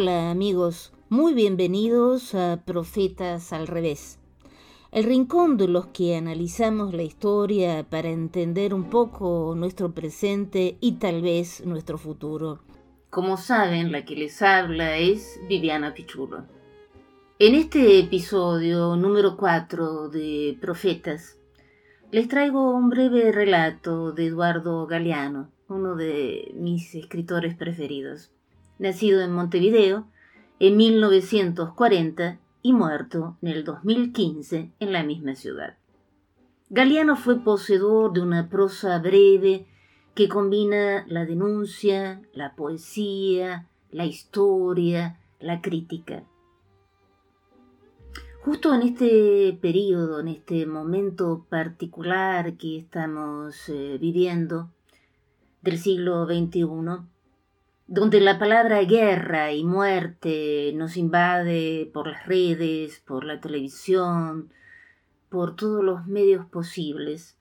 Hola amigos, muy bienvenidos a Profetas al Revés, el rincón de los que analizamos la historia para entender un poco nuestro presente y tal vez nuestro futuro. Como saben, la que les habla es Viviana Pichulo. En este episodio número 4 de Profetas, les traigo un breve relato de Eduardo Galeano, uno de mis escritores preferidos. Nacido en Montevideo en 1940 y muerto en el 2015 en la misma ciudad. Galeano fue poseedor de una prosa breve que combina la denuncia, la poesía, la historia, la crítica. Justo en este periodo, en este momento particular que estamos eh, viviendo del siglo XXI, donde la palabra guerra y muerte nos invade por las redes, por la televisión, por todos los medios posibles.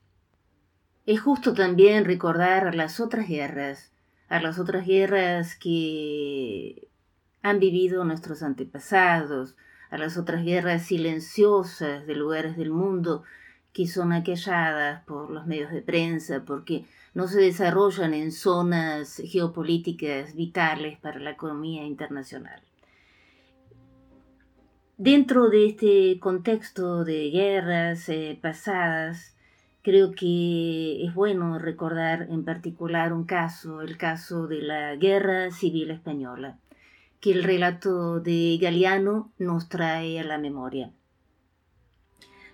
Es justo también recordar a las otras guerras, a las otras guerras que han vivido nuestros antepasados, a las otras guerras silenciosas de lugares del mundo que son aquelladas por los medios de prensa, porque no se desarrollan en zonas geopolíticas vitales para la economía internacional. Dentro de este contexto de guerras eh, pasadas, creo que es bueno recordar en particular un caso, el caso de la Guerra Civil Española, que el relato de Galeano nos trae a la memoria.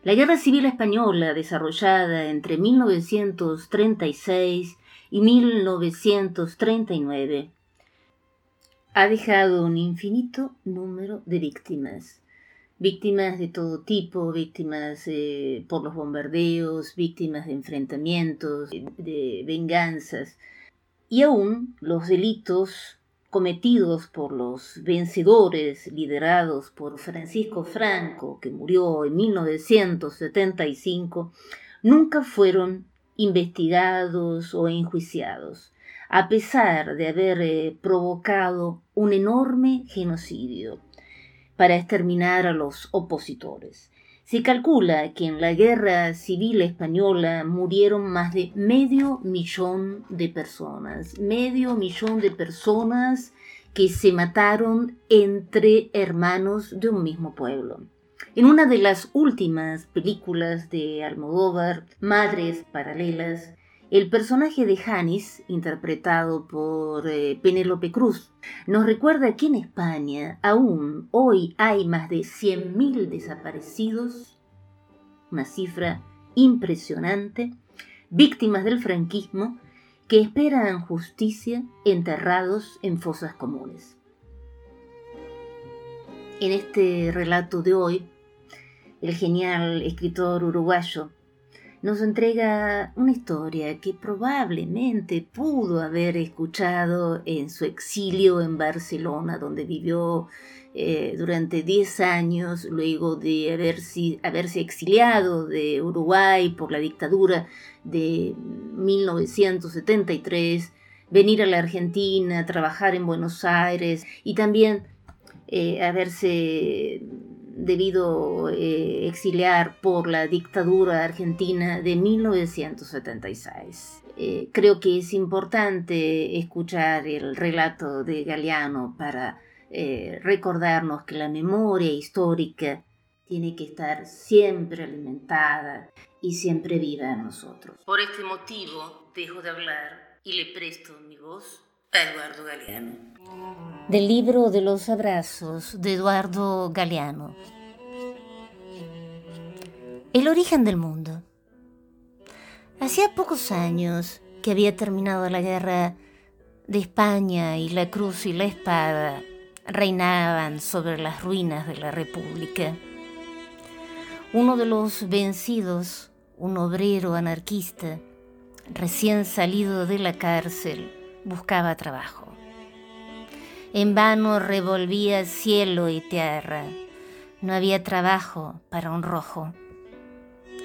La Guerra Civil Española, desarrollada entre 1936 y 1939, ha dejado un infinito número de víctimas. Víctimas de todo tipo, víctimas eh, por los bombardeos, víctimas de enfrentamientos, de venganzas. Y aún los delitos cometidos por los vencedores liderados por Francisco Franco, que murió en 1975, nunca fueron investigados o enjuiciados, a pesar de haber eh, provocado un enorme genocidio para exterminar a los opositores. Se calcula que en la Guerra Civil Española murieron más de medio millón de personas, medio millón de personas que se mataron entre hermanos de un mismo pueblo. En una de las últimas películas de Almodóvar, Madres Paralelas, el personaje de Janis, interpretado por eh, Penélope Cruz, nos recuerda que en España aún hoy hay más de 100.000 desaparecidos, una cifra impresionante, víctimas del franquismo que esperan justicia enterrados en fosas comunes. En este relato de hoy, el genial escritor uruguayo nos entrega una historia que probablemente pudo haber escuchado en su exilio en Barcelona, donde vivió eh, durante 10 años, luego de haberse, haberse exiliado de Uruguay por la dictadura de 1973, venir a la Argentina, trabajar en Buenos Aires y también eh, haberse debido eh, exiliar por la dictadura argentina de 1976. Eh, creo que es importante escuchar el relato de Galeano para eh, recordarnos que la memoria histórica tiene que estar siempre alimentada y siempre viva en nosotros. Por este motivo dejo de hablar y le presto mi voz a Eduardo Galeano del libro de los abrazos de Eduardo Galeano. El origen del mundo. Hacía pocos años que había terminado la guerra de España y la cruz y la espada reinaban sobre las ruinas de la República. Uno de los vencidos, un obrero anarquista, recién salido de la cárcel, buscaba trabajo. En vano revolvía cielo y tierra. No había trabajo para un rojo.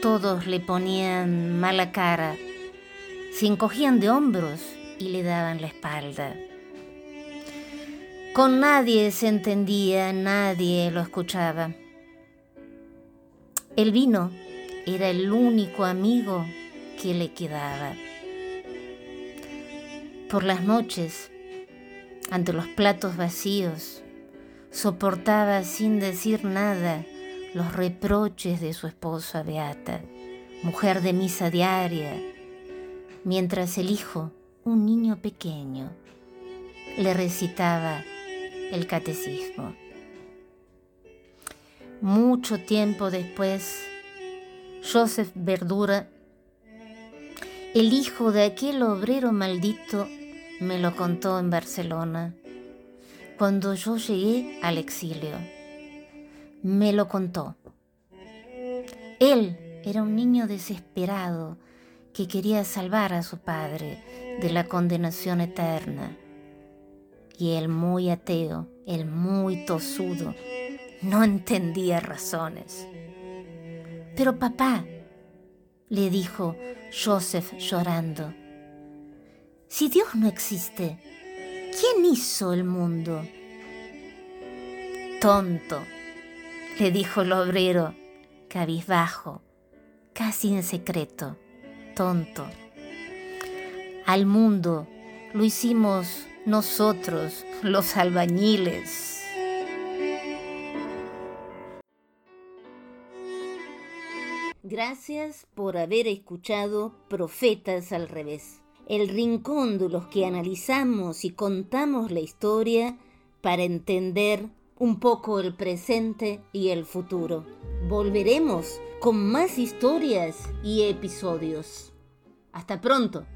Todos le ponían mala cara, se encogían de hombros y le daban la espalda. Con nadie se entendía, nadie lo escuchaba. El vino era el único amigo que le quedaba. Por las noches, ante los platos vacíos, soportaba sin decir nada los reproches de su esposa Beata, mujer de misa diaria, mientras el hijo, un niño pequeño, le recitaba el catecismo. Mucho tiempo después, Joseph Verdura, el hijo de aquel obrero maldito, me lo contó en Barcelona, cuando yo llegué al exilio. Me lo contó. Él era un niño desesperado que quería salvar a su padre de la condenación eterna. Y él muy ateo, el muy tosudo, no entendía razones. Pero papá, le dijo Joseph llorando, si Dios no existe, ¿quién hizo el mundo? Tonto, le dijo el obrero, cabizbajo, casi en secreto, tonto. Al mundo lo hicimos nosotros, los albañiles. Gracias por haber escuchado Profetas al revés, el rincón de los que analizamos y contamos la historia para entender un poco el presente y el futuro. Volveremos con más historias y episodios. Hasta pronto.